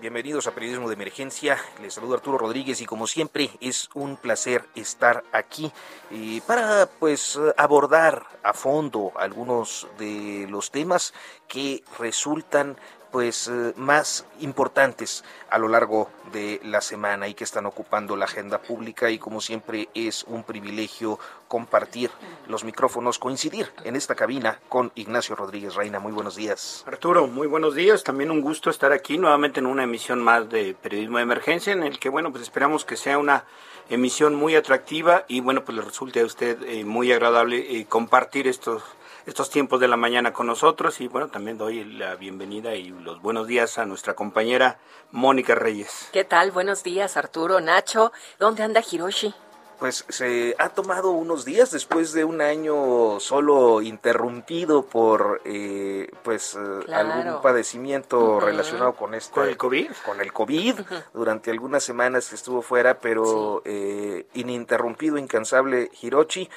Bienvenidos, a Periodismo de Emergencia. Les saludo Arturo Rodríguez y como siempre es un placer estar aquí eh, para pues abordar a fondo algunos de los temas que resultan pues eh, más importantes a lo largo de la semana y que están ocupando la agenda pública y como siempre es un privilegio compartir los micrófonos, coincidir en esta cabina con Ignacio Rodríguez Reina. Muy buenos días. Arturo, muy buenos días. También un gusto estar aquí nuevamente en una emisión más de Periodismo de Emergencia en el que bueno, pues esperamos que sea una emisión muy atractiva y bueno, pues le resulte a usted eh, muy agradable eh, compartir estos estos tiempos de la mañana con nosotros y bueno, también doy la bienvenida y los buenos días a nuestra compañera Mónica Reyes. ¿Qué tal? Buenos días, Arturo, Nacho. ¿Dónde anda Hiroshi? pues se ha tomado unos días después de un año solo interrumpido por eh, pues eh, algún padecimiento relacionado con este con el covid con el covid durante algunas semanas que estuvo fuera pero eh, ininterrumpido incansable Hirochi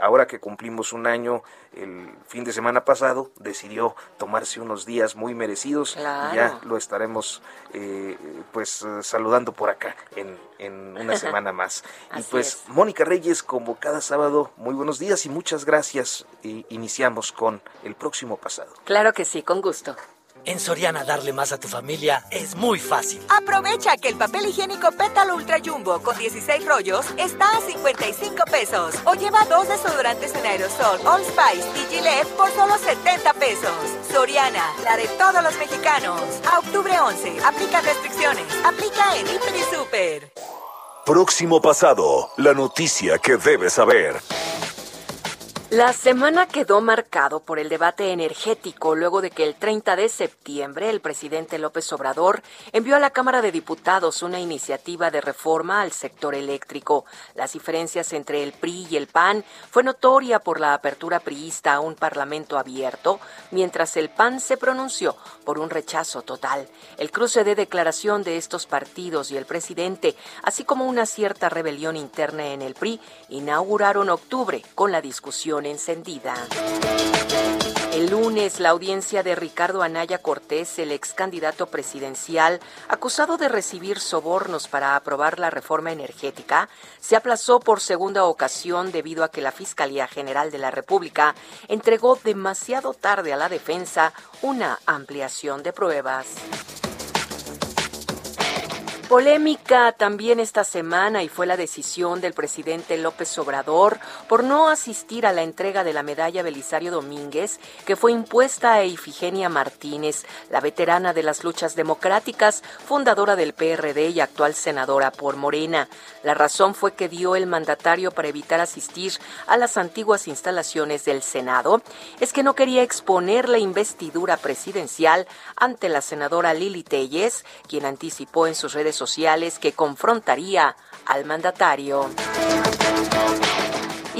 ahora que cumplimos un año el fin de semana pasado decidió tomarse unos días muy merecidos y ya lo estaremos pues saludando por acá en, en una semana más y pues Mónica Reyes, como cada sábado, muy buenos días y muchas gracias. Y iniciamos con el próximo pasado. Claro que sí, con gusto. En Soriana darle más a tu familia es muy fácil. Aprovecha que el papel higiénico Pétalo Ultra Jumbo con 16 rollos está a 55 pesos. O lleva dos desodorantes en aerosol All Spice y Gillette por solo 70 pesos. Soriana, la de todos los mexicanos. A octubre 11, aplica restricciones. Aplica en Hiper y Super. Próximo pasado, la noticia que debes saber. La semana quedó marcado por el debate energético luego de que el 30 de septiembre el presidente López Obrador envió a la Cámara de Diputados una iniciativa de reforma al sector eléctrico. Las diferencias entre el PRI y el PAN fue notoria por la apertura priista a un parlamento abierto, mientras el PAN se pronunció por un rechazo total. El cruce de declaración de estos partidos y el presidente, así como una cierta rebelión interna en el PRI, inauguraron octubre con la discusión encendida. El lunes, la audiencia de Ricardo Anaya Cortés, el ex candidato presidencial, acusado de recibir sobornos para aprobar la reforma energética, se aplazó por segunda ocasión debido a que la Fiscalía General de la República entregó demasiado tarde a la defensa una ampliación de pruebas. Polémica también esta semana y fue la decisión del presidente López Obrador por no asistir a la entrega de la medalla Belisario Domínguez que fue impuesta a Ifigenia Martínez, la veterana de las luchas democráticas, fundadora del PRD y actual senadora por Morena. La razón fue que dio el mandatario para evitar asistir a las antiguas instalaciones del Senado es que no quería exponer la investidura presidencial ante la senadora Lili Telles, quien anticipó en sus redes sociales que confrontaría al mandatario.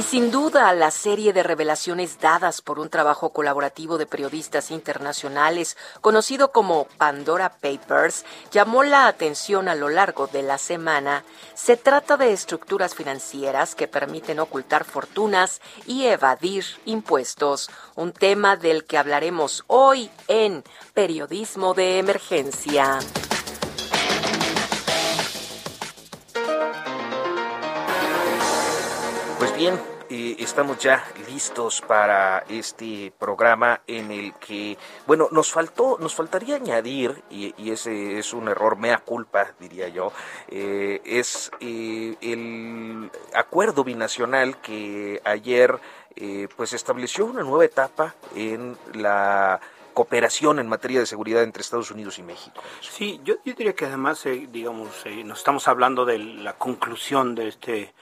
Y sin duda, la serie de revelaciones dadas por un trabajo colaborativo de periodistas internacionales, conocido como Pandora Papers, llamó la atención a lo largo de la semana. Se trata de estructuras financieras que permiten ocultar fortunas y evadir impuestos, un tema del que hablaremos hoy en Periodismo de Emergencia. Bien, eh, estamos ya listos para este programa en el que, bueno, nos faltó, nos faltaría añadir, y, ese es un error mea culpa, diría yo, eh, es eh, el acuerdo binacional que ayer pues estableció una nueva etapa en la cooperación en materia de seguridad entre Estados Unidos y México. Sí, yo, diría que además, digamos, nos estamos hablando de la conclusión de este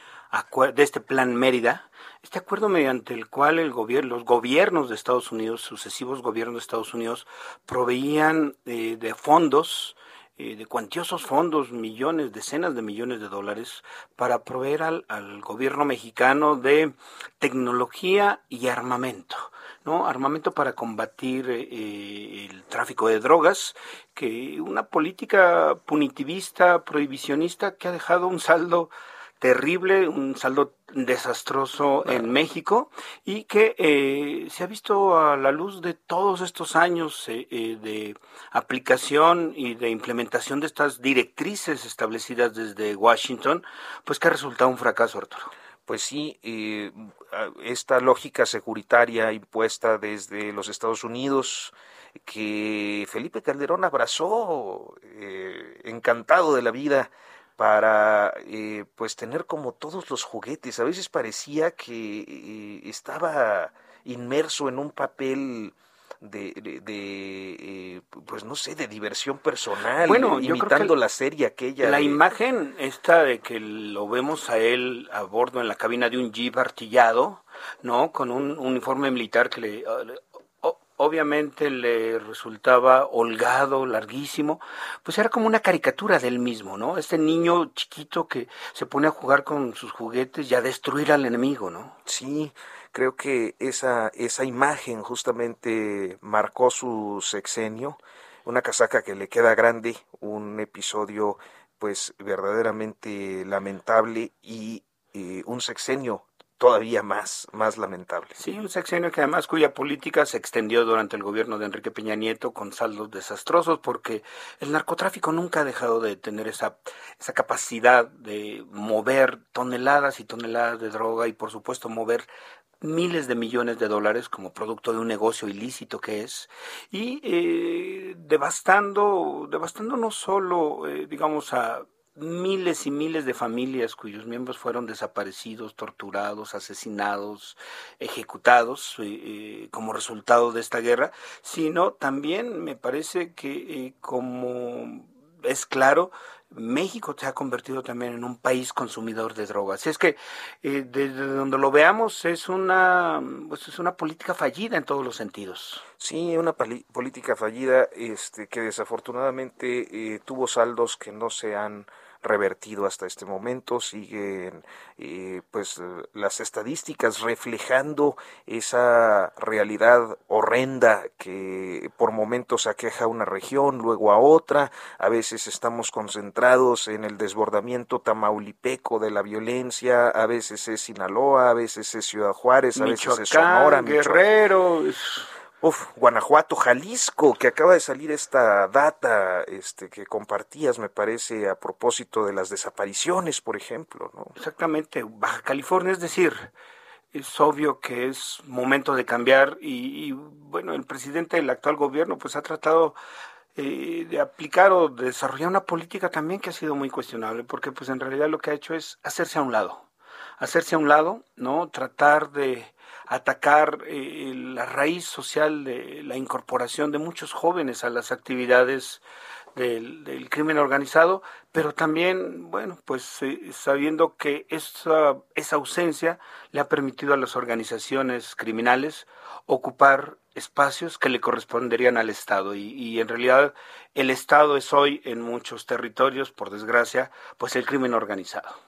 de este plan Mérida, este acuerdo mediante el cual el gobierno, los gobiernos de Estados Unidos, sucesivos gobiernos de Estados Unidos, proveían eh, de fondos, eh, de cuantiosos fondos, millones, decenas de millones de dólares, para proveer al, gobierno mexicano de tecnología y armamento. ¿no? armamento para combatir eh, el tráfico de drogas, que una política punitivista, prohibicionista que ha dejado un saldo terrible, un saldo desastroso en México y que eh, se ha visto a la luz de todos estos años eh, eh, de aplicación y de implementación de estas directrices establecidas desde Washington, pues que ha resultado un fracaso, Arturo. Pues sí, esta lógica securitaria impuesta desde los Estados Unidos, que Felipe Calderón abrazó encantado de la vida para eh, pues tener como todos los juguetes. A veces parecía que eh, estaba inmerso en un papel de, de, eh, pues no sé, de diversión personal, bueno, imitando la serie aquella. La imagen esta de que lo vemos a él a bordo en la cabina de un jeep artillado, ¿no? Con un uniforme militar que le obviamente le resultaba holgado, larguísimo, pues era como una caricatura del mismo, ¿no? Este niño chiquito que se pone a jugar con sus juguetes y a destruir al enemigo, ¿no? Sí, creo que esa, esa imagen justamente marcó su sexenio, una casaca que le queda grande, un episodio pues verdaderamente lamentable y eh, un sexenio todavía más, más lamentable. Sí, un sexenio que además cuya política se extendió durante el gobierno de Enrique Peña Nieto con saldos desastrosos porque el narcotráfico nunca ha dejado de tener esa, esa capacidad de mover toneladas y toneladas de droga y por supuesto mover miles de millones de dólares como producto de un negocio ilícito que es y eh, devastando devastando no solo eh, digamos a miles y miles de familias cuyos miembros fueron desaparecidos, torturados, asesinados, ejecutados eh, eh, como resultado de esta guerra, sino también me parece que eh, como es claro, México se ha convertido también en un país consumidor de drogas. Es que desde donde lo veamos es una pues es una política fallida en todos los sentidos. Sí, una política fallida este que desafortunadamente tuvo saldos que no se han revertido hasta este momento, siguen eh, pues las estadísticas reflejando esa realidad horrenda que por momentos aqueja a una región, luego a otra, a veces estamos concentrados en el desbordamiento tamaulipeco de la violencia, a veces es Sinaloa, a veces es Ciudad Juárez, a veces es Sonora, Guerrero, Uf, Guanajuato, Jalisco, que acaba de salir esta data este, que compartías, me parece, a propósito de las desapariciones, por ejemplo. ¿no? Exactamente, Baja California, es decir, es obvio que es momento de cambiar y, bueno, el presidente del actual gobierno pues ha tratado eh, de aplicar o de desarrollar una política también que ha sido muy cuestionable, porque pues en realidad lo que ha hecho es hacerse a un lado, hacerse a un lado, ¿no? Tratar de atacar eh, la raíz social de la incorporación de muchos jóvenes a las actividades del, crimen organizado, pero también, bueno, pues eh, sabiendo que esa, esa ausencia le ha permitido a las organizaciones criminales ocupar espacios que le corresponderían al Estado y, y, en realidad el Estado es hoy en muchos territorios, por desgracia, pues el crimen organizado.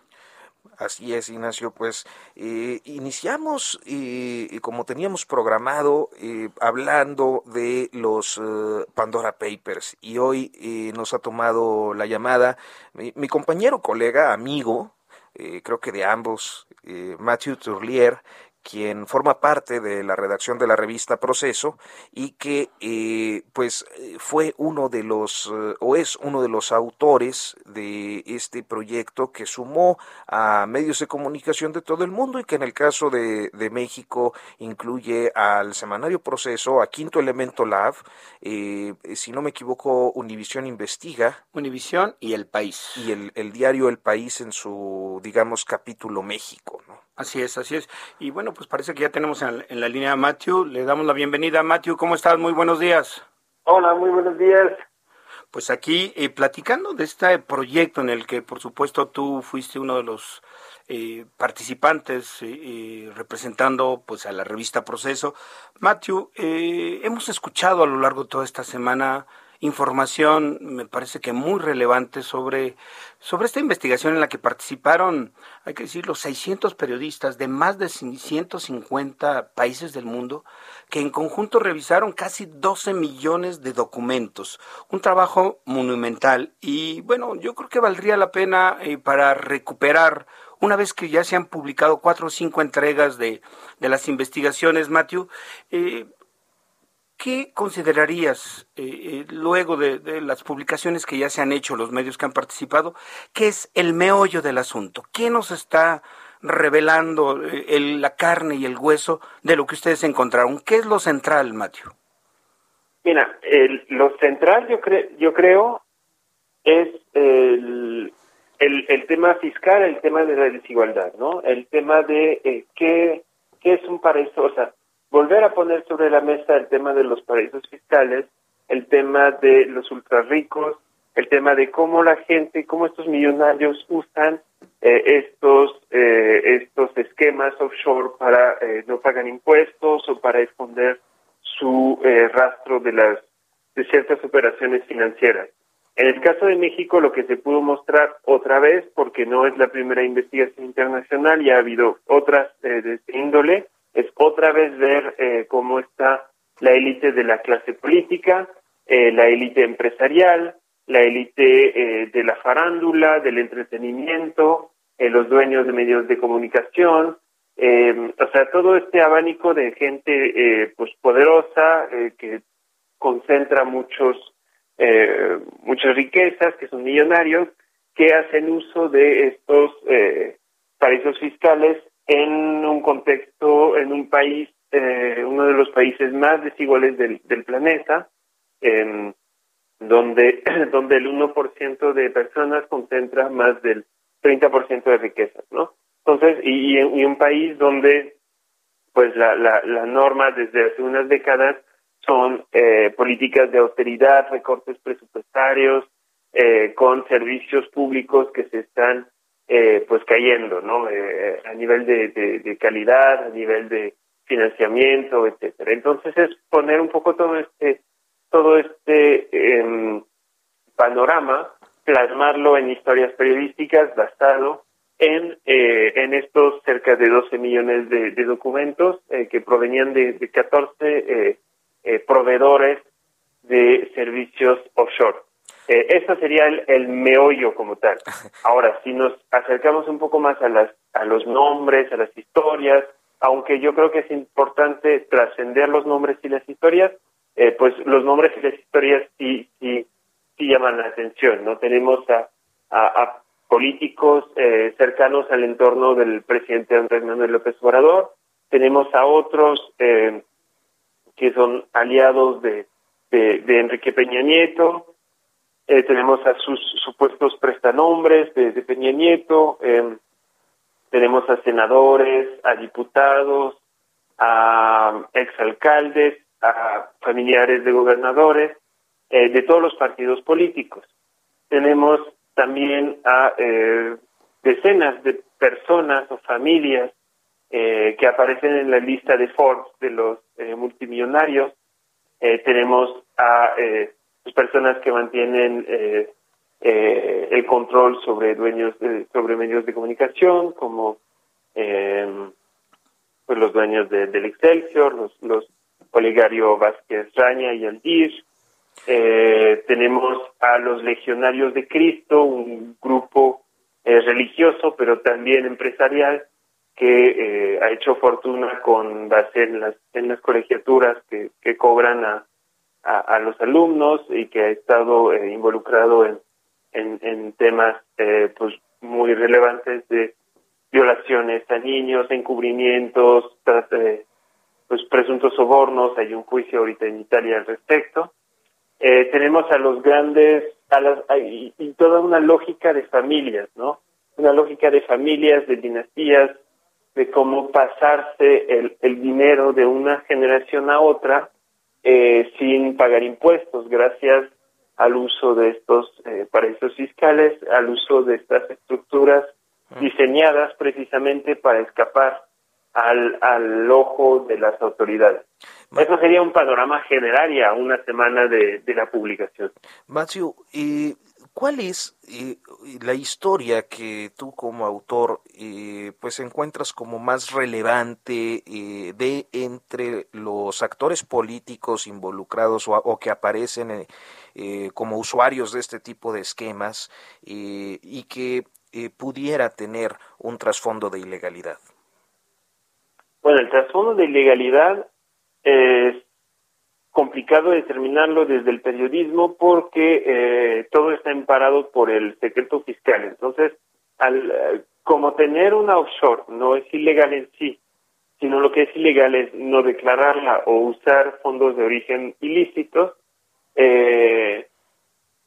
Así es, Ignacio. Pues eh, iniciamos, eh, como teníamos programado, eh, hablando de los Pandora Papers y hoy nos ha tomado la llamada mi, compañero, colega, amigo, creo que de ambos, Matthew Turlier, quien forma parte de la redacción de la revista Proceso y que eh, pues fue uno de los eh, o es uno de los autores de este proyecto que sumó a medios de comunicación de todo el mundo y que en el caso de, de México incluye al semanario Proceso, a Quinto Elemento Lab, eh, si no me equivoco, Univisión Investiga. Univisión y El País. Y el, el diario El País en su, digamos, capítulo México, ¿no? Así es, así es. Y bueno, pues parece que ya tenemos en, la línea a Matthew. Le damos la bienvenida. Matthew, ¿cómo estás? Muy buenos días. Hola, muy buenos días. Pues aquí eh, platicando de este proyecto en el que por supuesto tú fuiste uno de los eh, participantes eh, representando pues a la revista Proceso. Matthew, hemos escuchado a lo largo de toda esta semana información, me parece que muy relevante sobre, sobre esta investigación en la que participaron, hay que decir, los 600 periodistas de más de 150 países del mundo, que en conjunto revisaron casi 12 millones de documentos. Un trabajo monumental y bueno, yo creo que valdría la pena eh, para recuperar una vez que ya se han publicado cuatro o cinco entregas de, de las investigaciones, Matthew, eh, ¿Qué considerarías eh, eh, luego de, las publicaciones que ya se han hecho, los medios que han participado, qué es el meollo del asunto? ¿Qué nos está revelando eh, la carne y el hueso de lo que ustedes encontraron? ¿Qué es lo central, Matthew? Mira, lo central yo, yo creo es el, el, tema fiscal, el tema de la desigualdad, ¿no? El tema de qué, qué es un paraíso, o sea, volver a poner sobre la mesa el tema de los paraísos fiscales, el tema de los ultra ricos, el tema de cómo la gente, cómo estos millonarios usan eh, estos eh, estos esquemas offshore para eh, no pagar impuestos o para esconder su rastro de las de ciertas operaciones financieras. En el caso de México, lo que se pudo mostrar otra vez, porque no es la primera investigación internacional, ya ha habido otras de este índole, es otra vez ver eh, cómo está la élite de la clase política, eh, la élite empresarial, la élite eh, de la farándula, del entretenimiento, los dueños de medios de comunicación, o sea, todo este abanico de gente pues poderosa que concentra muchos muchas riquezas, que son millonarios, que hacen uso de estos paraísos fiscales en un contexto, en un país, eh, uno de los países más desiguales del, planeta, donde, donde el 1% de personas concentra más del 30% de riquezas, ¿no? Entonces, y, y, un país donde, pues, la, la, la norma desde hace unas décadas son eh, políticas de austeridad, recortes presupuestarios, eh, con servicios públicos que se están eh, pues cayendo, ¿no? Eh, a nivel de, calidad, a nivel de financiamiento, etcétera. Entonces es poner un poco todo este todo este em, panorama, plasmarlo en historias periodísticas basado en eh, en estos cerca de 12 millones de, documentos que provenían de, de 14 proveedores de servicios offshore. Eh, eso sería el, meollo como tal. Ahora, si nos acercamos un poco más a, las, a los nombres, a las historias, aunque yo creo que es importante trascender los nombres y las historias, eh, pues los nombres y las historias sí, sí, sí llaman la atención, ¿no? Tenemos a, a, políticos eh, cercanos al entorno del presidente Andrés Manuel López Obrador, tenemos a otros eh, que son aliados de, de Enrique Peña Nieto, eh, tenemos a sus supuestos prestanombres de, Peña Nieto, em, tenemos a senadores, a diputados, a exalcaldes, a familiares de gobernadores, eh, de todos los partidos políticos. Tenemos también a eh, decenas de personas o familias que aparecen en la lista de Forbes de los multimillonarios. tenemos a personas que mantienen eh, eh, el control sobre dueños de, sobre medios de comunicación como em, pues los dueños del Excelsior, los, los Olegario Vázquez Raña y Aldir. Eh, tenemos a los Legionarios de Cristo, un grupo religioso pero también empresarial que ha hecho fortuna con base en las, en las colegiaturas que, que cobran a, a, los alumnos y que ha estado involucrado en, en, en temas pues muy relevantes de violaciones a niños, encubrimientos, pues presuntos sobornos, hay un juicio ahorita en Italia al respecto. Eh, tenemos a los grandes, a las, y, toda una lógica de familias, ¿no? Una lógica de familias, de dinastías, de cómo pasarse el, el dinero de una generación a otra eh, sin pagar impuestos, gracias al uso de estos eh, paraísos fiscales, al uso de estas estructuras diseñadas precisamente para escapar al, al ojo de las autoridades. Eso sería un panorama general y a una semana de, de la publicación. Matthew, eh, ¿cuál es eh, la historia que tú como autor eh, pues encuentras como más relevante eh, de entre los actores políticos involucrados o, o que aparecen como usuarios de este tipo de esquemas y que pudiera tener un trasfondo de ilegalidad? Bueno, el trasfondo de ilegalidad es complicado determinarlo desde el periodismo porque eh, todo está emparado por el secreto fiscal. Entonces, al, eh, como tener una offshore no es ilegal en sí, sino lo que es ilegal es no declararla o usar fondos de origen ilícitos, eh,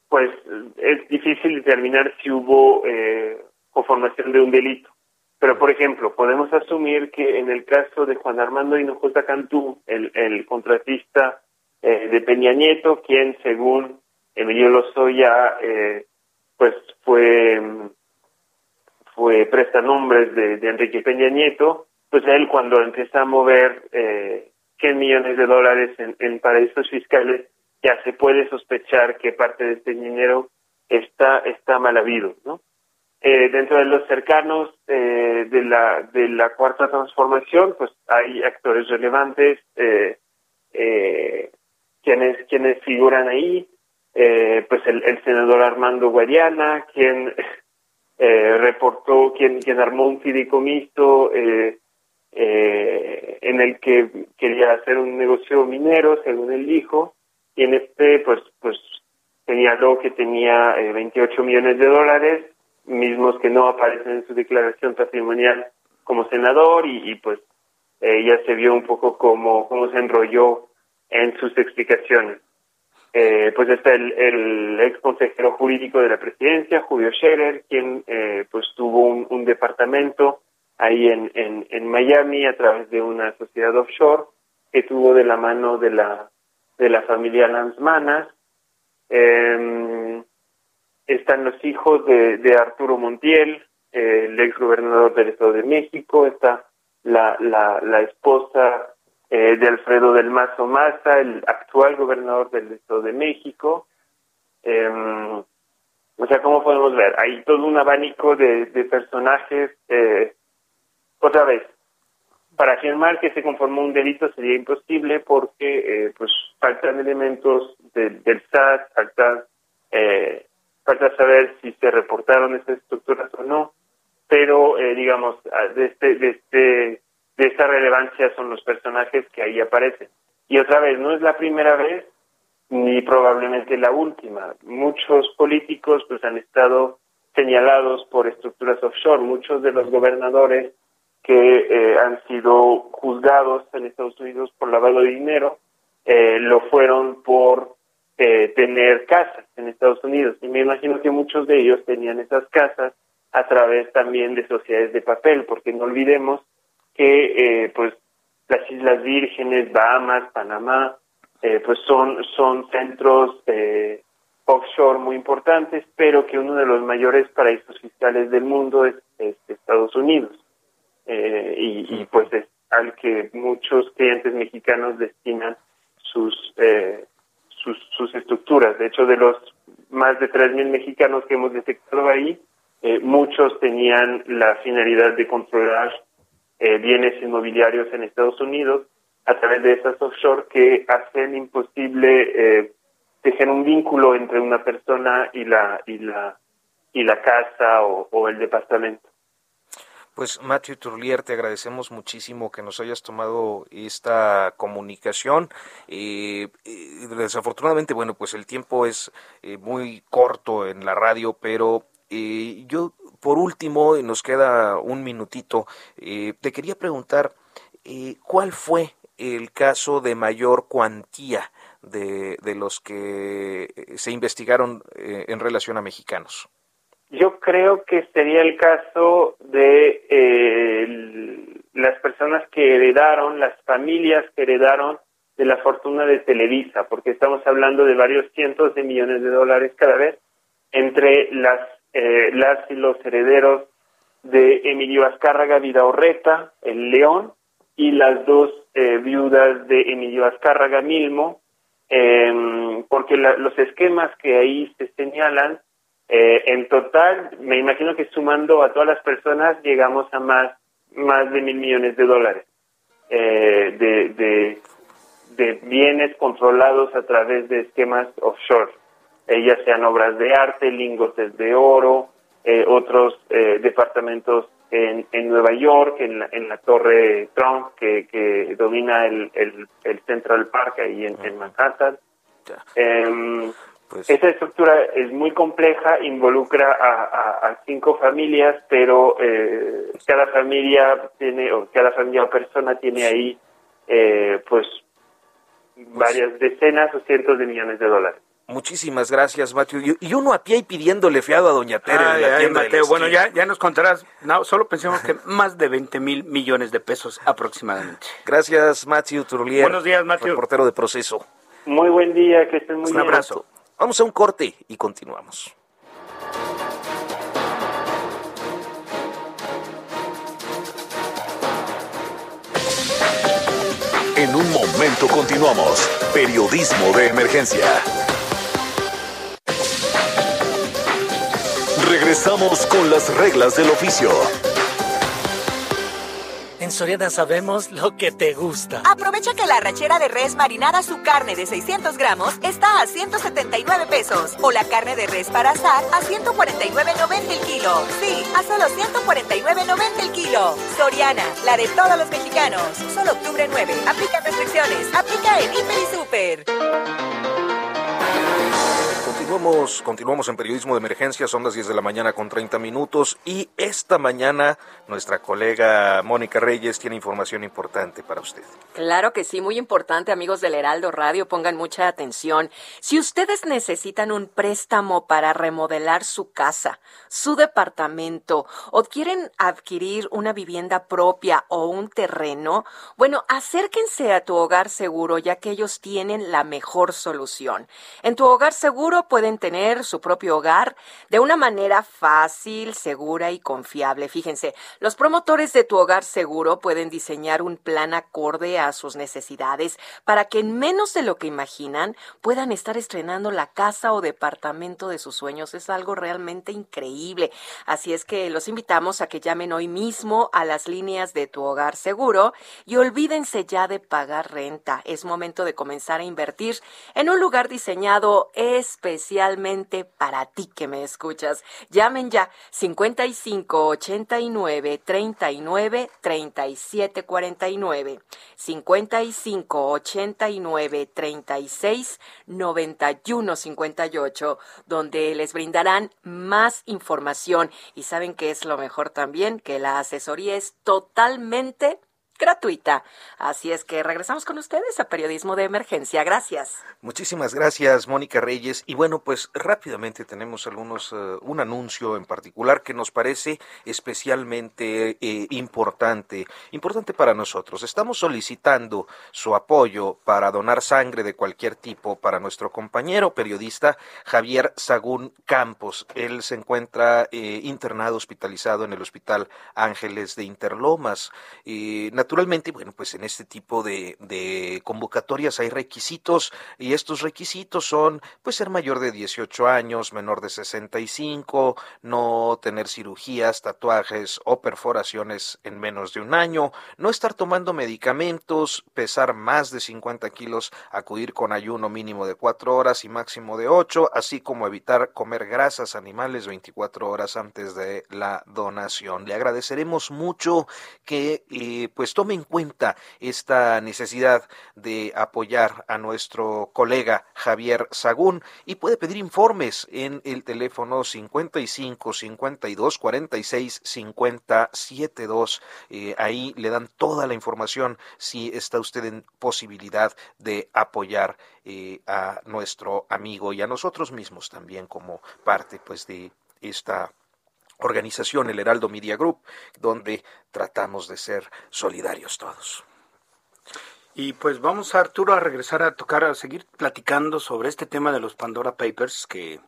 pues es difícil determinar si hubo eh, conformación de un delito. Pero, por ejemplo, podemos asumir que en el caso de Juan Armando Hinojosa Cantú, el contratista eh, de Peña Nieto, quien, según Emilio Lozoya, eh, pues fue, fue prestanombres de, de Enrique Peña Nieto, pues él cuando empieza a mover eh, 100 millones de dólares en, en paraísos fiscales, ya se puede sospechar que parte de este dinero está, está mal habido, ¿no? Eh, dentro de los cercanos eh, de la de la cuarta transformación pues hay actores relevantes eh, eh, quienes quienes figuran ahí. Eh, pues el, el, senador Armando Guadiana quien eh, reportó quien quien armó un fideicomiso eh, eh, en el que quería hacer un negocio minero según él dijo y en este pues pues señaló que tenía eh, 28 millones de dólares mismos que no aparecen en su declaración patrimonial como senador y, y pues eh, ya se vio un poco cómo, cómo se enrolló en sus explicaciones. Eh, pues está el, el ex consejero jurídico de la presidencia, Julio Scherer, quien eh, pues tuvo un, un departamento ahí en, en, en Miami a través de una sociedad offshore que tuvo de la mano de la de la familia Lanzmanas. Eh, están los hijos de, de Arturo Montiel, el ex gobernador del Estado de México, está la, la, la esposa eh, de Alfredo del Mazo Maza, el actual gobernador del Estado de México. Eh, o sea, ¿cómo podemos ver? Hay todo un abanico de, personajes. Eh, otra vez, para afirmar que se conformó un delito sería imposible porque eh, pues faltan elementos de, del SAT, faltan eh, falta saber si se reportaron estas estructuras o no, pero eh, digamos, de, este, de, este, de esta relevancia son los personajes que ahí aparecen. Y otra vez, no es la primera vez ni probablemente la última. Muchos políticos pues han estado señalados por estructuras offshore, muchos de los gobernadores que eh, han sido juzgados en Estados Unidos por lavado de dinero, eh, lo fueron por eh, tener casas en Estados Unidos. Y me imagino que muchos de ellos tenían esas casas a través también de sociedades de papel, porque no olvidemos que eh, pues las Islas Vírgenes, Bahamas, Panamá, eh, pues son, son centros eh, offshore muy importantes, pero que uno de los mayores paraísos fiscales del mundo es, es Estados Unidos. Eh, y, y pues es al que muchos clientes mexicanos destinan sus eh, sus, sus estructuras. De hecho, de los más de 3.000 mexicanos que hemos detectado ahí, eh, muchos tenían la finalidad de controlar eh, bienes inmobiliarios en Estados Unidos a través de esas offshore que hacen imposible eh, tejer un vínculo entre una persona y la y la y la casa o, el departamento. Pues Matthew Turlier, te agradecemos muchísimo que nos hayas tomado esta comunicación. Eh, eh, desafortunadamente, bueno, pues el tiempo es eh, muy corto en la radio, pero yo, por último, nos queda un minutito, te quería preguntar, ¿cuál fue el caso de mayor cuantía de, de los que se investigaron en relación a mexicanos? Yo creo que sería el caso de eh, las personas que heredaron, las familias que heredaron de la fortuna de Televisa, porque estamos hablando de varios cientos de millones de dólares cada vez entre las, eh, las y los herederos de Emilio Azcárraga Vidaurreta, el León, y las dos eh, viudas de Emilio Azcárraga Milmo, em, porque los esquemas que ahí se señalan eh, en total, me imagino que sumando a todas las personas llegamos a más, más de mil millones de dólares eh, de, de, de, bienes controlados a través de esquemas offshore, ellas sean obras de arte, lingotes de oro, eh, otros departamentos en, en Nueva York, en la, en la Torre Trump que, que domina el, el, el Central Park ahí en, en Manhattan. Eh, pues. Esa estructura es muy compleja, involucra a, cinco familias, pero eh, cada familia tiene, o cada familia o persona tiene ahí, eh, pues, varias decenas o cientos de millones de dólares. Muchísimas gracias, Mateo. Y uno a pie y pidiéndole fiado a Doña Tere Mateo, bueno, ya, ya nos contarás. No, solo pensemos que más de 20 mil millones de pesos aproximadamente. Gracias, Matthew Turlier. Buenos días, Matthew. Reportero de Proceso. Muy buen día, que estén muy bien. Un abrazo. Vamos a un corte y continuamos. En un momento continuamos. Periodismo de emergencia. Regresamos con las reglas del oficio. En Soriana sabemos lo que te gusta. Aprovecha que la rachera de res marinada su carne de 600 gramos está a 179 pesos. O la carne de res para asar a 149.90 el kilo. Sí, a solo 149.90 el kilo. Soriana, la de todos los mexicanos. Solo octubre 9. Aplica restricciones. Aplica en Hiper y Super. Continuamos, continuamos en periodismo de emergencia, son las 10 de la mañana con 30 minutos y esta mañana nuestra colega Mónica Reyes tiene información importante para usted. Claro que sí, muy importante amigos del Heraldo Radio, pongan mucha atención. Si ustedes necesitan un préstamo para remodelar su casa, su departamento o quieren adquirir una vivienda propia o un terreno, bueno, acérquense a tu hogar seguro ya que ellos tienen la mejor solución. En tu hogar seguro pueden tener su propio hogar de una manera fácil, segura y confiable. Fíjense, los promotores de tu hogar seguro pueden diseñar un plan acorde a sus necesidades para que en menos de lo que imaginan puedan estar estrenando la casa o departamento de sus sueños. Es algo realmente increíble. Así es que los invitamos a que llamen hoy mismo a las líneas de tu hogar seguro y olvídense ya de pagar renta. Es momento de comenzar a invertir en un lugar diseñado especial especialmente para ti que me escuchas. Llamen ya 55 89 39 37 49 55 89 36 91 58 donde les brindarán más información y saben que es lo mejor también que la asesoría es totalmente gratuita. Así es que regresamos con ustedes a Periodismo de Emergencia. Gracias. Muchísimas gracias, Mónica Reyes. Y bueno, pues rápidamente tenemos algunos, eh, un anuncio en particular que nos parece especialmente eh, importante, importante para nosotros. Estamos solicitando su apoyo para donar sangre de cualquier tipo para nuestro compañero periodista Javier Sagún Campos. Él se encuentra eh, internado, hospitalizado en el Hospital Ángeles de Interlomas. Naturalmente, bueno, pues en este tipo de, convocatorias hay requisitos y estos requisitos son pues ser mayor de 18 años, menor de 65, no tener cirugías, tatuajes o perforaciones en menos de un año, no estar tomando medicamentos, pesar más de 50 kilos, acudir con ayuno mínimo de 4 horas y máximo de 8, así como evitar comer grasas animales 24 horas antes de la donación. Le agradeceremos mucho que eh, pues tome en cuenta esta necesidad de apoyar a nuestro colega Javier Sagún y puede pedir informes en el teléfono 55 52 46 50 72. ahí le dan toda la información si está usted en posibilidad de apoyar eh, a nuestro amigo y a nosotros mismos también como parte pues de esta organización, el Heraldo Media Group, donde tratamos de ser solidarios todos. Y pues vamos, Arturo, a regresar a tocar, a seguir platicando sobre este tema de los Pandora Papers, que,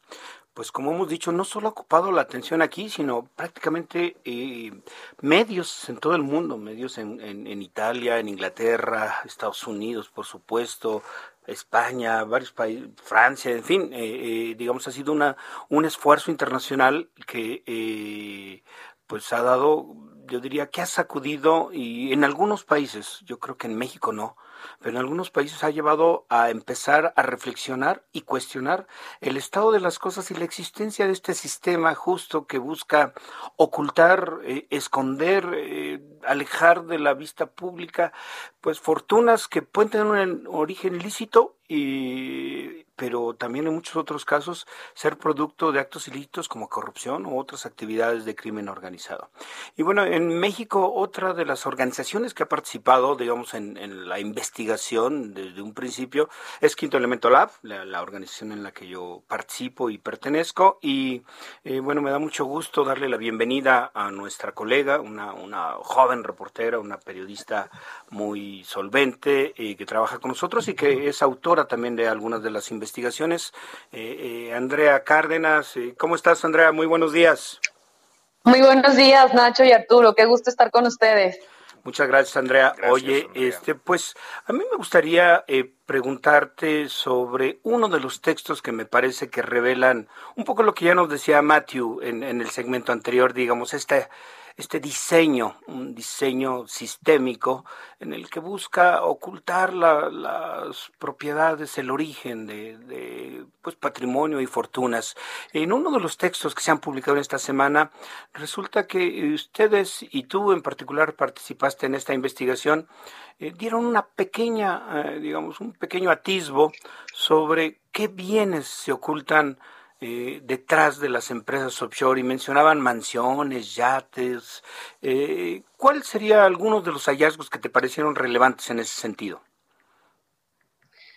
pues como hemos dicho, no solo ha ocupado la atención aquí, sino prácticamente eh, medios en todo el mundo, medios en, en Italia, en Inglaterra, Estados Unidos, por supuesto, España, varios países, Francia, en fin, eh, eh, digamos, ha sido una, un esfuerzo internacional que eh, pues ha dado, yo diría que ha sacudido y en algunos países, yo creo que en México no, pero en algunos países ha llevado a empezar a reflexionar y cuestionar el estado de las cosas y la existencia de este sistema justo que busca ocultar, eh, esconder, eh, alejar de la vista pública, pues fortunas que pueden tener un origen ilícito y pero también en muchos otros casos ser producto de actos ilícitos como corrupción u otras actividades de crimen organizado. Y bueno, en México otra de las organizaciones que ha participado, digamos, en, la investigación desde un principio es Quinto Elemento Lab, la, organización en la que yo participo y pertenezco. Y eh, bueno, me da mucho gusto darle la bienvenida a nuestra colega, una, una joven reportera, una periodista muy solvente eh, que trabaja con nosotros y que es autora también de algunas de las investigaciones investigaciones. Eh, eh, Andrea Cárdenas, eh, ¿cómo estás Andrea? Muy buenos días. Muy buenos días Nacho y Arturo, qué gusto estar con ustedes. Muchas gracias, Andrea. Oye, este, pues a mí me gustaría preguntarte sobre uno de los textos que me parece que revelan un poco lo que ya nos decía Matthew en, en el segmento anterior, digamos, esta este diseño, un diseño sistémico en el que busca ocultar las propiedades, el origen de, pues, patrimonio y fortunas. En uno de los textos que se han publicado esta semana, resulta que ustedes y tú en particular participaste en esta investigación, eh, dieron una pequeña, eh, digamos, un pequeño atisbo sobre qué bienes se ocultan eh, detrás de las empresas offshore y mencionaban mansiones, yates. Eh, ¿Cuál sería algunos de los hallazgos que te parecieron relevantes en ese sentido?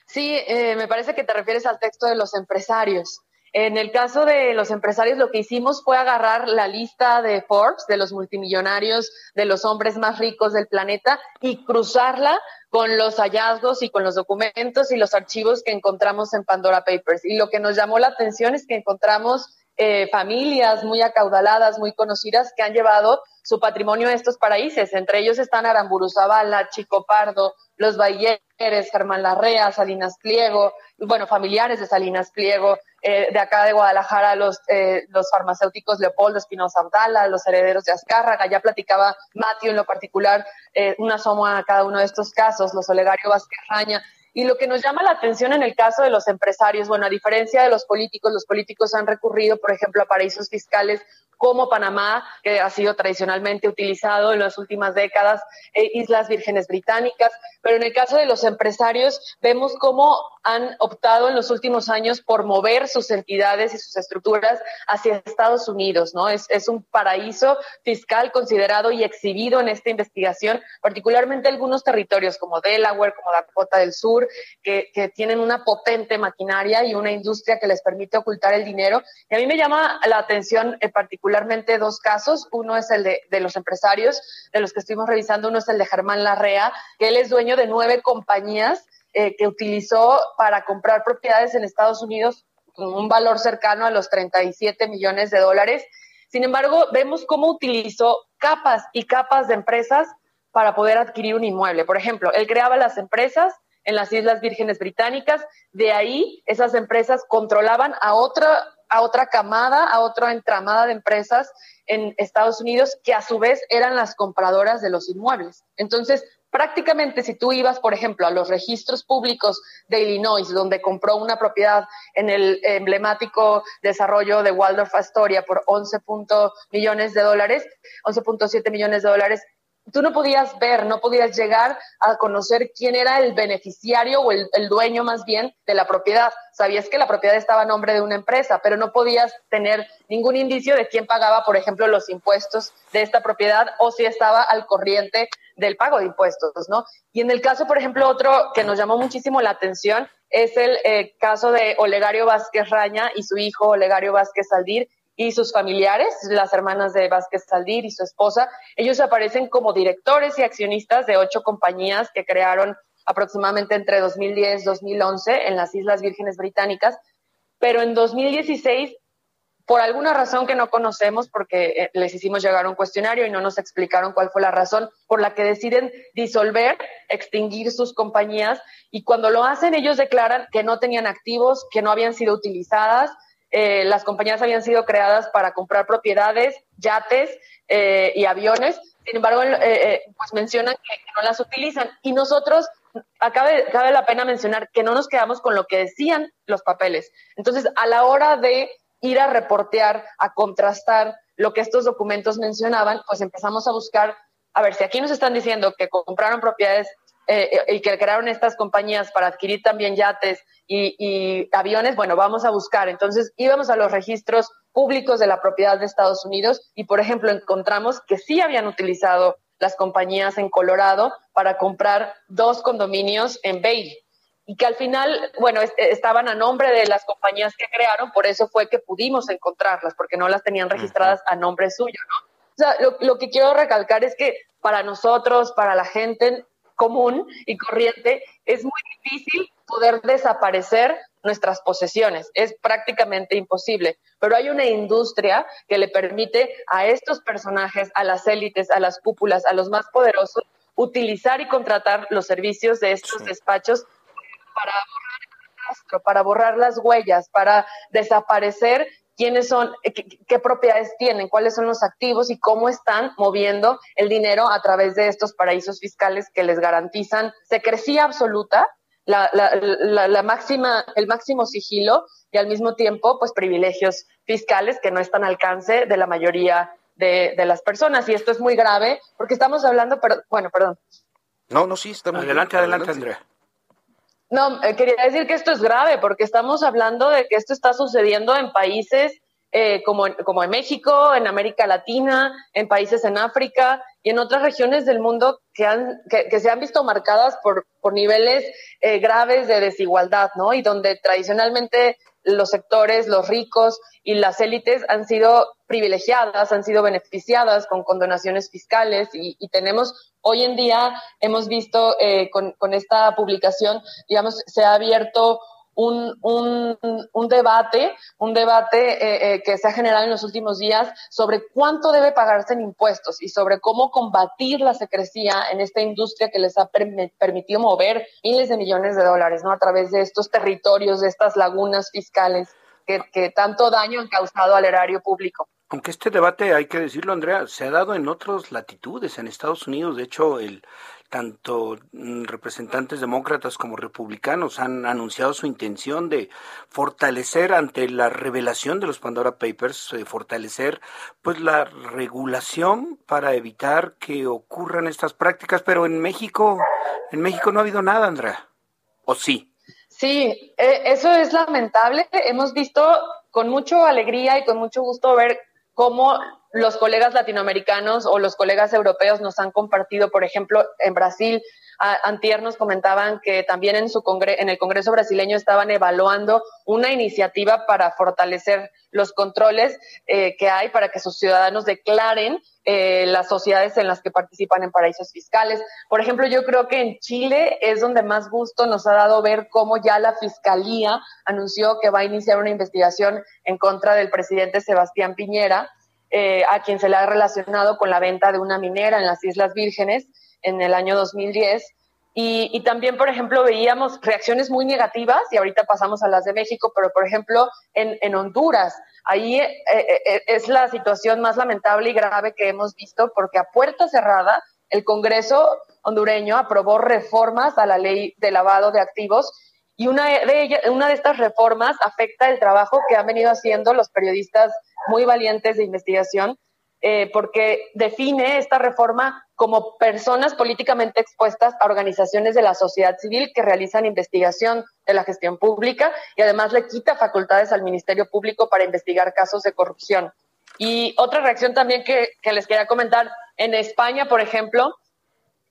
Sí, eh, me parece que te refieres al texto de los empresarios. En el caso de los empresarios, lo que hicimos fue agarrar la lista de Forbes, de los multimillonarios, de los hombres más ricos del planeta, y cruzarla con los hallazgos y con los documentos y los archivos que encontramos en Pandora Papers. Y lo que nos llamó la atención es que encontramos eh, familias muy acaudaladas, muy conocidas, que han llevado su patrimonio a estos países. Entre ellos están Aramburu Zavala, Chico Pardo, Los Bayeres, Germán Larrea, Salinas Pliego, bueno, familiares de Salinas Pliego, eh, de acá de Guadalajara, los, eh, los farmacéuticos Leopoldo Espinosa Abdala, los herederos de Azcárraga, ya platicaba Matthew en lo particular, eh, una soma a cada uno de estos casos, los Olegario Vázquez Raña, y lo que nos llama la atención en el caso de los empresarios, bueno, a diferencia de los políticos, los políticos han recurrido, por ejemplo, a paraísos fiscales como Panamá, que ha sido tradicionalmente utilizado en las últimas décadas, e Islas Vírgenes Británicas, pero en el caso de los empresarios vemos cómo han optado en los últimos años por mover sus entidades y sus estructuras hacia Estados Unidos, ¿no? Es, es un paraíso fiscal considerado y exhibido en esta investigación, particularmente algunos territorios como Delaware, como Dakota del Sur, que, que tienen una potente maquinaria y una industria que les permite ocultar el dinero. Y a mí me llama la atención en particular particularmente dos casos. Uno es el de, de, los empresarios, de los que estuvimos revisando. Uno es el de Germán Larrea, que él es dueño de nueve compañías eh, que utilizó para comprar propiedades en Estados Unidos con un valor cercano a los 37 millones de dólares. Sin embargo, vemos cómo utilizó capas y capas de empresas para poder adquirir un inmueble. Por ejemplo, él creaba las empresas en las Islas Vírgenes Británicas, de ahí esas empresas controlaban a otra, a otra camada, a otra entramada de empresas en Estados Unidos que a su vez eran las compradoras de los inmuebles. Entonces, prácticamente si tú ibas, por ejemplo, a los registros públicos de Illinois, donde compró una propiedad en el emblemático desarrollo de Waldorf Astoria por 11 millones de dólares, 11.7 millones de dólares, tú no podías ver, no podías llegar a conocer quién era el beneficiario o el, dueño más bien de la propiedad. Sabías que la propiedad estaba a nombre de una empresa, pero no podías tener ningún indicio de quién pagaba, por ejemplo, los impuestos de esta propiedad o si estaba al corriente del pago de impuestos, ¿no? Y en el caso, por ejemplo, otro que nos llamó muchísimo la atención es el eh, caso de Olegario Vázquez Raña y su hijo Olegario Vázquez Saldir, y sus familiares, las hermanas de Vázquez Saldir y su esposa, ellos aparecen como directores y accionistas de ocho compañías que crearon aproximadamente entre 2010 y 2011 en las Islas Vírgenes Británicas, pero en 2016 por alguna razón que no conocemos, porque eh, les hicimos llegar un cuestionario y no nos explicaron cuál fue la razón por la que deciden disolver, extinguir sus compañías, y cuando lo hacen ellos declaran que no tenían activos, que no habían sido utilizadas, eh, las compañías habían sido creadas para comprar propiedades, yates eh, y aviones. Sin embargo, eh, pues mencionan que, no las utilizan. Y nosotros, acabe, cabe la pena mencionar que no nos quedamos con lo que decían los papeles. Entonces, a la hora de ir a reportear, a contrastar lo que estos documentos mencionaban, pues empezamos a buscar, a ver, si aquí nos están diciendo que compraron propiedades y que crearon estas compañías para adquirir también yates y, aviones, bueno, vamos a buscar. Entonces íbamos a los registros públicos de la propiedad de Estados Unidos y, por ejemplo, encontramos que sí habían utilizado las compañías en Colorado para comprar dos condominios en Bay y que al final, bueno, estaban a nombre de las compañías que crearon, por eso fue que pudimos encontrarlas, porque no las tenían registradas a nombre suyo, ¿no? O sea, lo, lo que quiero recalcar es que para nosotros, para la gente común y corriente, es muy difícil poder desaparecer nuestras posesiones. Es prácticamente imposible. Pero hay una industria que le permite a estos personajes, a las élites, a las cúpulas, a los más poderosos, utilizar y contratar los servicios de estos despachos para borrar el rastro, para borrar las huellas, para desaparecer quiénes son, qué, qué, propiedades tienen, cuáles son los activos y cómo están moviendo el dinero a través de estos paraísos fiscales que les garantizan secrecía absoluta la, máxima, el máximo sigilo y al mismo tiempo, pues privilegios fiscales que no están al alcance de la mayoría de, las personas. Y esto es muy grave porque estamos hablando, pero, bueno, perdón. No, no, sí, estamos. Adelante, adelante, Andrea. No, eh, quería decir que esto es grave porque estamos hablando de que esto está sucediendo en países eh, como, como en México, en América Latina, en países en África y en otras regiones del mundo que, han, que, se han visto marcadas por, por niveles eh, graves de desigualdad, ¿no? Y donde tradicionalmente los sectores, los ricos y las élites han sido privilegiadas, han sido beneficiadas con condonaciones fiscales y, tenemos hoy en día, hemos visto eh, con, con esta publicación, digamos, se ha abierto un, un, debate, un debate eh, eh, que se ha generado en los últimos días sobre cuánto debe pagarse en impuestos y sobre cómo combatir la secrecía en esta industria que les ha permitido mover miles de millones de dólares, ¿no? A través de estos territorios, de estas lagunas fiscales que, que tanto daño han causado al erario público. Aunque este debate, hay que decirlo, Andrea, se ha dado en otras latitudes, en Estados Unidos. De hecho, el, tanto mm, representantes demócratas como republicanos han anunciado su intención de fortalecer ante la revelación de los Pandora Papers, eh, fortalecer pues la regulación para evitar que ocurran estas prácticas, pero en México, en México no ha habido nada, Andrea. ¿O sí? Sí, e, eso es lamentable. Hemos visto con mucha alegría y con mucho gusto ver cómo los colegas latinoamericanos o los colegas europeos nos han compartido, por ejemplo, en Brasil, antier nos comentaban que también en, su en el Congreso brasileño estaban evaluando una iniciativa para fortalecer los controles eh, que hay para que sus ciudadanos declaren eh, las sociedades en las que participan en paraísos fiscales. Por ejemplo, yo creo que en Chile es donde más gusto nos ha dado ver cómo ya la Fiscalía anunció que va a iniciar una investigación en contra del presidente Sebastián Piñera, eh, a quien se le ha relacionado con la venta de una minera en las Islas Vírgenes en el año 2010. Y, y, también, por ejemplo, veíamos reacciones muy negativas, y ahorita pasamos a las de México, pero por ejemplo, en, en Honduras, ahí eh, eh, es la situación más lamentable y grave que hemos visto, porque a puerta cerrada, el Congreso hondureño aprobó reformas a la ley de lavado de activos y una de, ellas, una de estas reformas afecta el trabajo que han venido haciendo los periodistas muy valientes de investigación, eh, porque define esta reforma como personas políticamente expuestas a organizaciones de la sociedad civil que realizan investigación de la gestión pública y además le quita facultades al Ministerio Público para investigar casos de corrupción. Y otra reacción también que, que les quería comentar, en España, por ejemplo,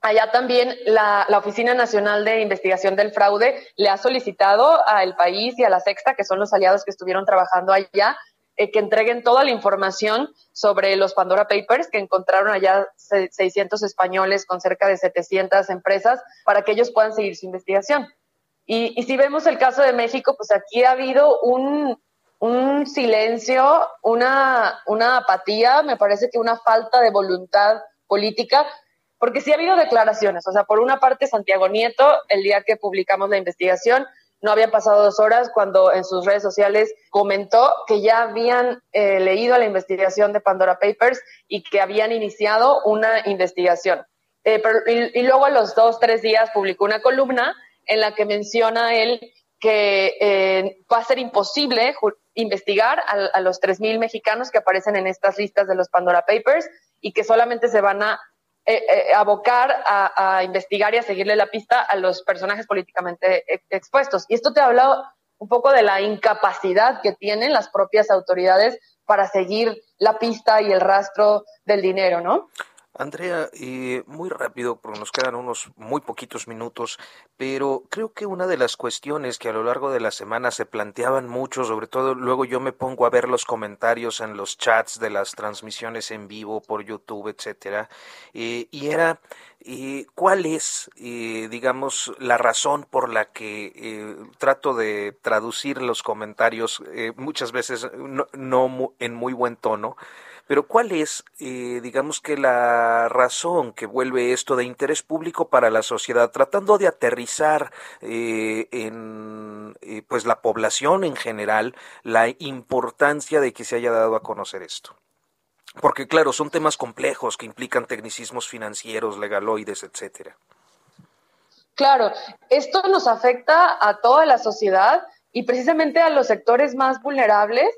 Allá también la, la, Oficina Nacional de Investigación del Fraude le ha solicitado al país y a la Sexta, que son los aliados que estuvieron trabajando allá, eh, que entreguen toda la información sobre los Pandora Papers, que encontraron allá 600 españoles con cerca de 700 empresas, para que ellos puedan seguir su investigación. Y, y si vemos el caso de México, pues aquí ha habido un, un silencio, una, una apatía, me parece que una falta de voluntad política porque sí ha habido declaraciones, o sea, por una parte Santiago Nieto, el día que publicamos la investigación, no habían pasado dos horas cuando en sus redes sociales comentó que ya habían eh, leído la investigación de Pandora Papers y que habían iniciado una investigación. Eh, y, luego a los dos, tres días publicó una columna en la que menciona él que eh, va a ser imposible investigar a, a los 3.000 mexicanos que aparecen en estas listas de los Pandora Papers y que solamente se van a eh, eh, abocar a, a, investigar y a seguirle la pista a los personajes políticamente expuestos. Y esto te ha hablado un poco de la incapacidad que tienen las propias autoridades para seguir la pista y el rastro del dinero, ¿no? Andrea, eh, muy rápido, porque nos quedan unos muy poquitos minutos, pero creo que una de las cuestiones que a lo largo de la semana se planteaban mucho, sobre todo luego yo me pongo a ver los comentarios en los chats de las transmisiones en vivo por YouTube, etcétera, eh, y era eh, cuál es, eh, digamos, la razón por la que eh, trato de traducir los comentarios muchas veces no, no en muy buen tono pero ¿cuál es, eh, digamos que la razón que vuelve esto de interés público para la sociedad, tratando de aterrizar eh, en eh, pues la población en general la importancia de que se haya dado a conocer esto? Porque claro, son temas complejos que implican tecnicismos financieros, legaloides, etcétera. Claro, esto nos afecta a toda la sociedad y precisamente a los sectores más vulnerables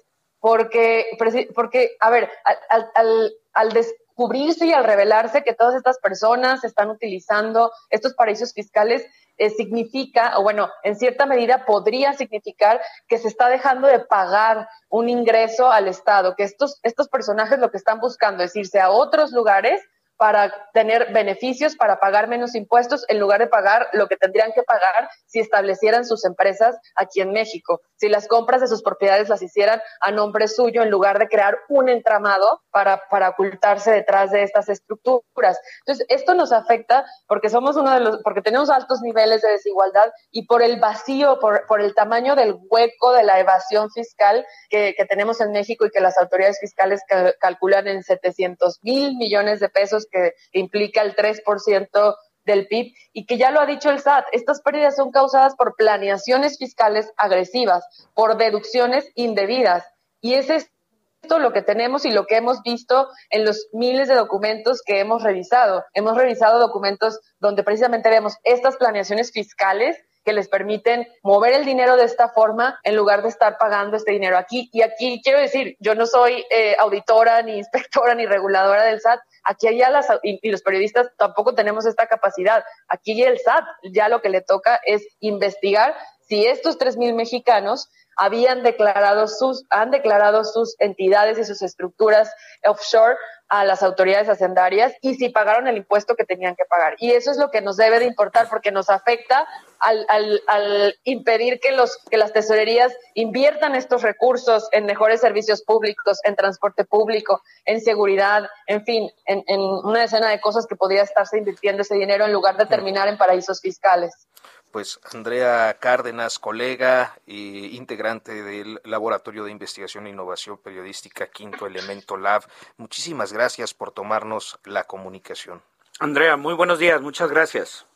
porque, porque a ver, al, al, al, descubrirse y al revelarse que todas estas personas están utilizando estos paraísos fiscales, eh, significa, o bueno, en cierta medida podría significar que se está dejando de pagar un ingreso al Estado, que estos, estos personajes lo que están buscando es irse a otros lugares para tener beneficios, para pagar menos impuestos, en lugar de pagar lo que tendrían que pagar si establecieran sus empresas aquí en México. Si las compras de sus propiedades las hicieran a nombre suyo, en lugar de crear un entramado para, para ocultarse detrás de estas estructuras. Entonces, esto nos afecta porque somos uno de los, porque tenemos altos niveles de desigualdad y por el vacío, por, por el tamaño del hueco de la evasión fiscal que, que tenemos en México y que las autoridades fiscales calculan en 700 mil millones de pesos que implica el 3% del PIB y que ya lo ha dicho el SAT, estas pérdidas son causadas por planeaciones fiscales agresivas, por deducciones indebidas. Y es esto lo que tenemos y lo que hemos visto en los miles de documentos que hemos revisado. Hemos revisado documentos donde precisamente vemos estas planeaciones fiscales que les permiten mover el dinero de esta forma en lugar de estar pagando este dinero aquí. Y aquí quiero decir, yo no soy eh, auditora, ni inspectora, ni reguladora del SAT. Aquí ya las, y, y, los periodistas tampoco tenemos esta capacidad. Aquí el SAT ya lo que le toca es investigar si estos tres mil mexicanos habían declarado sus, han declarado sus entidades y sus estructuras offshore a las autoridades hacendarias y si pagaron el impuesto que tenían que pagar. Y eso es lo que nos debe de importar porque nos afecta al, al, al impedir que, los, que las tesorerías inviertan estos recursos en mejores servicios públicos, en transporte público, en seguridad, en fin, en, en una decena de cosas que podría estarse invirtiendo ese dinero en lugar de terminar en paraísos fiscales pues Andrea Cárdenas, colega e integrante del Laboratorio de Investigación e Innovación Periodística Quinto Elemento Lab. Muchísimas gracias por tomarnos la comunicación. Andrea, muy buenos días, muchas gracias.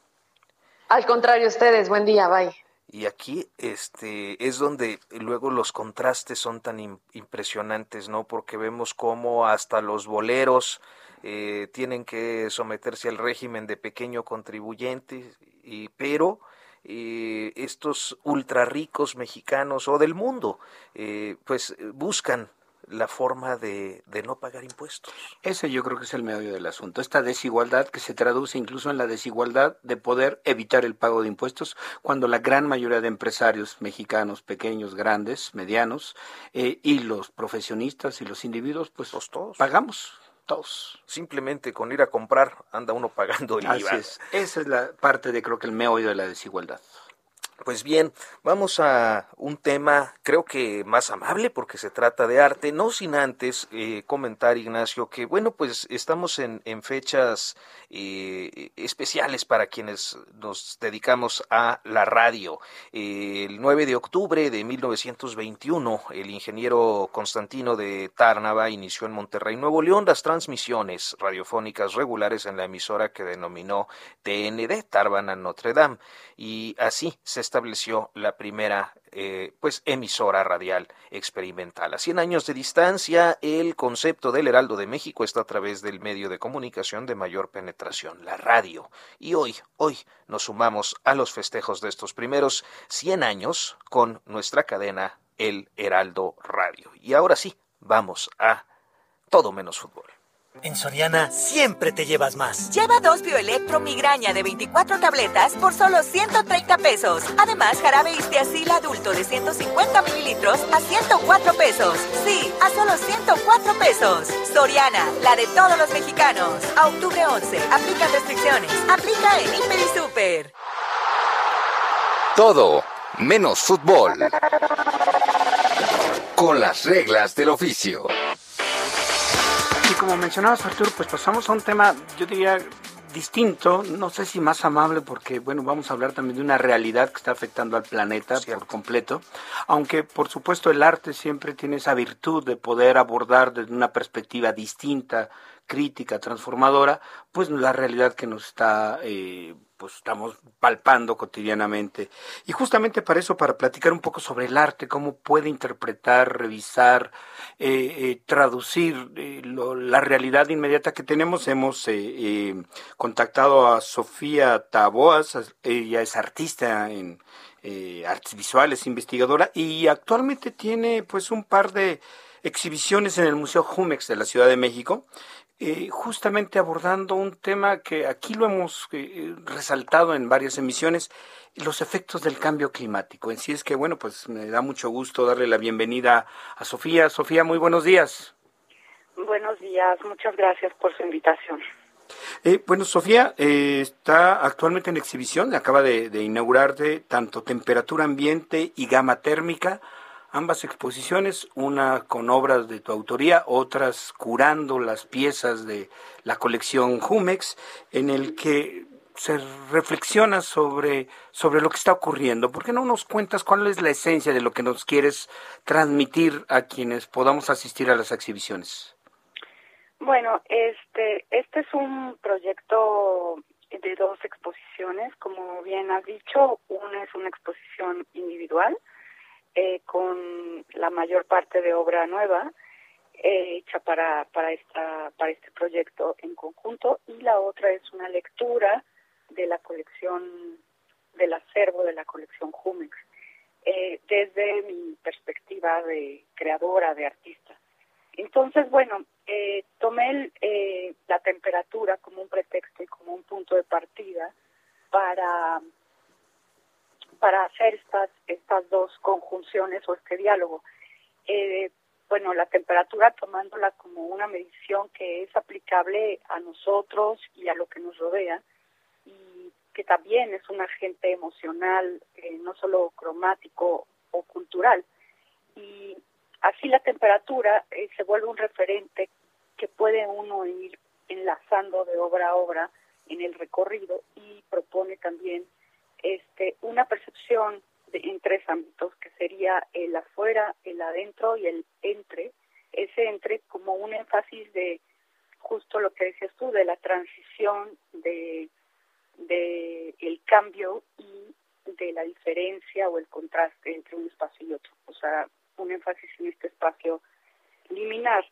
Al contrario, ustedes, buen día, bye. Y aquí este es donde luego los contrastes son tan impresionantes, ¿no? Porque vemos cómo hasta los boleros eh, tienen que someterse al régimen de pequeño contribuyente, y, pero eh, estos ultra ricos mexicanos o del mundo, eh, pues buscan la forma de, de, no pagar impuestos. Ese yo creo que es el medio del asunto. Esta desigualdad que se traduce incluso en la desigualdad de poder evitar el pago de impuestos cuando la gran mayoría de empresarios mexicanos, pequeños, grandes, medianos, eh, y los profesionistas y los individuos, pues, pues todos pagamos. Todos. Simplemente con ir a comprar anda uno pagando el IVA. Es. Esa es la parte de creo que el meollo de la desigualdad. Pues bien, vamos a un tema creo que más amable porque se trata de arte, no sin antes eh, comentar, Ignacio, que bueno, pues estamos en, fechas eh, especiales para quienes nos dedicamos a la radio. el 9 de octubre de 1921, el ingeniero Constantino de Tárnava inició en Monterrey, Nuevo León, las transmisiones radiofónicas regulares en la emisora que denominó TND, Tarbana Notre Dame, y así se estableció la primera eh, pues emisora radial experimental. A 100 años de distancia, el concepto del Heraldo de México está a través del medio de comunicación de mayor penetración, la radio. Y hoy, hoy nos sumamos a los festejos de estos primeros 100 años con nuestra cadena El Heraldo Radio. Y ahora sí, vamos a todo menos fútbol. En Soriana siempre te llevas más. Lleva dos bioelectro migraña de 24 tabletas por solo 130 pesos. Además, jarabe Istiazil adulto de 150 mililitros a 104 pesos. Sí, a solo 104 pesos. Soriana, la de todos los mexicanos. A octubre 11. Aplica restricciones. Aplica en Hiper y Super. Todo menos fútbol. Con las reglas del oficio como mencionabas Arturo, pues pasamos a un tema, yo diría, distinto, no sé si más amable, porque bueno, vamos a hablar también de una realidad que está afectando al planeta por completo, aunque por supuesto el arte siempre tiene esa virtud de poder abordar desde una perspectiva distinta, crítica, transformadora, pues la realidad que nos está eh, pues estamos palpando cotidianamente. Y justamente para eso, para platicar un poco sobre el arte, cómo puede interpretar, revisar, eh, eh, traducir eh, la realidad inmediata que tenemos, hemos contactado a Sofía Taboas, ella es artista en artes visuales, investigadora, y actualmente tiene pues un par de exhibiciones en el Museo Jumex de la Ciudad de México. Eh, justamente abordando un tema que aquí lo hemos eh, resaltado en varias emisiones, los efectos del cambio climático. En sí es que, bueno, pues me da mucho gusto darle la bienvenida a Sofía. Sofía, muy buenos días. Buenos días, muchas gracias por su invitación. Eh, bueno, Sofía está actualmente en exhibición, acaba de, de inaugurarse tanto temperatura ambiente y gama térmica, ambas exposiciones, una con obras de tu autoría, otras curando las piezas de la colección Jumex, en el que se reflexiona sobre, sobre lo que está ocurriendo. ¿Por qué no nos cuentas cuál es la esencia de lo que nos quieres transmitir a quienes podamos asistir a las exhibiciones? Bueno, este, este es un proyecto de dos exposiciones, como bien has dicho, una es una exposición individual, eh, con la mayor parte de obra nueva eh, hecha para, para, esta, para este proyecto en conjunto y la otra es una lectura de la colección, del acervo de la colección Jumex, eh, desde mi perspectiva de creadora, de artista. Entonces, bueno, eh, tomé eh, la temperatura como un pretexto y como un punto de partida para para hacer estas, estas dos conjunciones o este diálogo. Eh, bueno, la temperatura tomándola como una medición que es aplicable a nosotros y a lo que nos rodea y que también es un agente emocional, eh, no solo cromático o cultural. Y así la temperatura eh, se vuelve un referente que puede uno ir enlazando de obra a obra en el recorrido y propone también este, una percepción en tres ámbitos, que sería el afuera, el adentro y el entre, ese entre como un énfasis de justo lo que decías tú de la transición de, de el cambio y de la diferencia o el contraste entre un espacio y otro. O sea, un énfasis en este espacio liminar.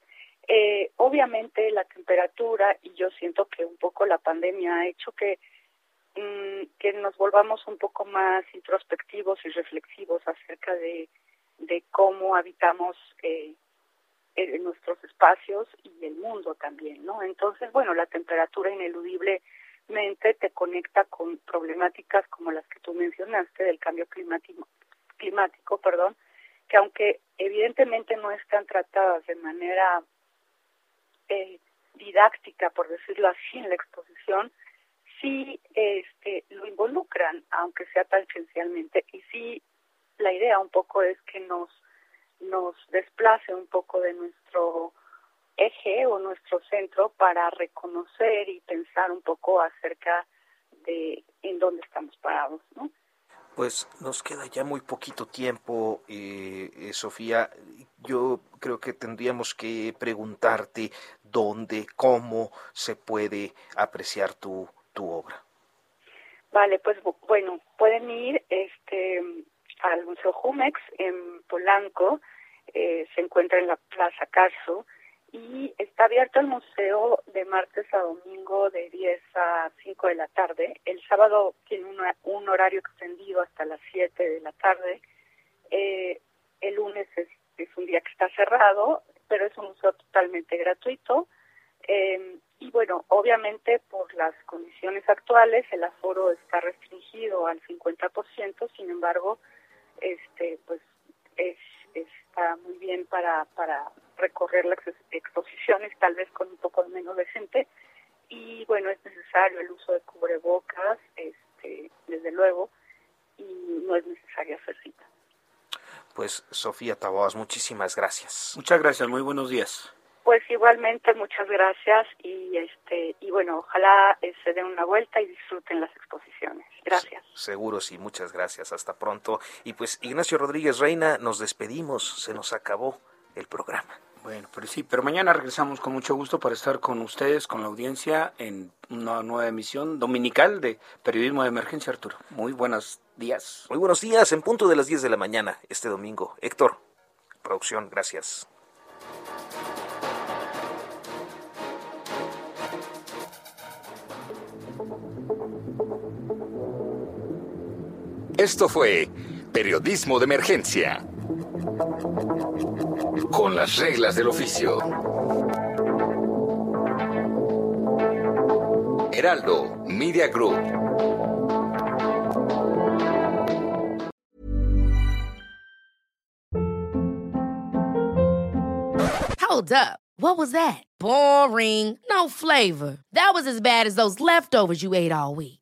Eh, obviamente la temperatura y yo siento que un poco la pandemia ha hecho que mm, que nos volvamos un poco más introspectivos y reflexivos acerca de, cómo habitamos eh, nuestros espacios y el mundo también, ¿no? Entonces, bueno, la temperatura ineludiblemente te conecta con problemáticas como las que tú mencionaste del cambio climático, climático, perdón, que aunque evidentemente no están tratadas de manera eh, didáctica, por decirlo así, en la exposición, sí este, lo involucran, aunque sea tangencialmente, y sí la idea un poco es que nos nos desplace un poco de nuestro eje o nuestro centro para reconocer y pensar un poco acerca de en dónde estamos parados, ¿no? Pues nos queda ya muy poquito tiempo, eh, eh, Sofía. Yo creo que tendríamos que preguntarte dónde, cómo se puede apreciar tu, tu obra. Vale, pues bueno, pueden ir este al Museo Jumex en Polanco, eh, se encuentra en la Plaza Carso y está abierto el museo de martes a domingo de 10 a 5 de la tarde. El sábado tiene un horario extendido hasta las 7 de la tarde. Eh, el lunes es, un día que está cerrado, pero es un museo totalmente gratuito. Eh, y bueno, obviamente por las condiciones actuales el aforo está restringido al 50%, sin embargo, este pues es, está muy bien para, para recorrer las exposiciones, tal vez con un poco menos de gente. Y bueno, es necesario el uso de cubrebocas, este, desde luego, y no es necesario hacer cita. Pues Sofía Taboas, muchísimas gracias. Muchas gracias, muy buenos días. Pues igualmente muchas gracias y este y bueno, ojalá eh, se den una vuelta y disfruten las exposiciones. Gracias. Seguro sí, muchas gracias. Hasta pronto. Y pues Ignacio Rodríguez Reina, nos despedimos, se nos acabó el programa. Bueno, pero sí, pero mañana regresamos con mucho gusto para estar con ustedes, con la audiencia, en una nueva emisión dominical de Periodismo de Emergencia, Arturo. Muy buenos días. Muy buenos días, en punto de las 10 de la mañana este domingo. Héctor, producción, gracias. Esto fue Periodismo de Emergencia. Con las reglas del oficio. Heraldo Media Group. Hold up. What was that? Boring. No flavor. That was as bad as those leftovers you ate all week.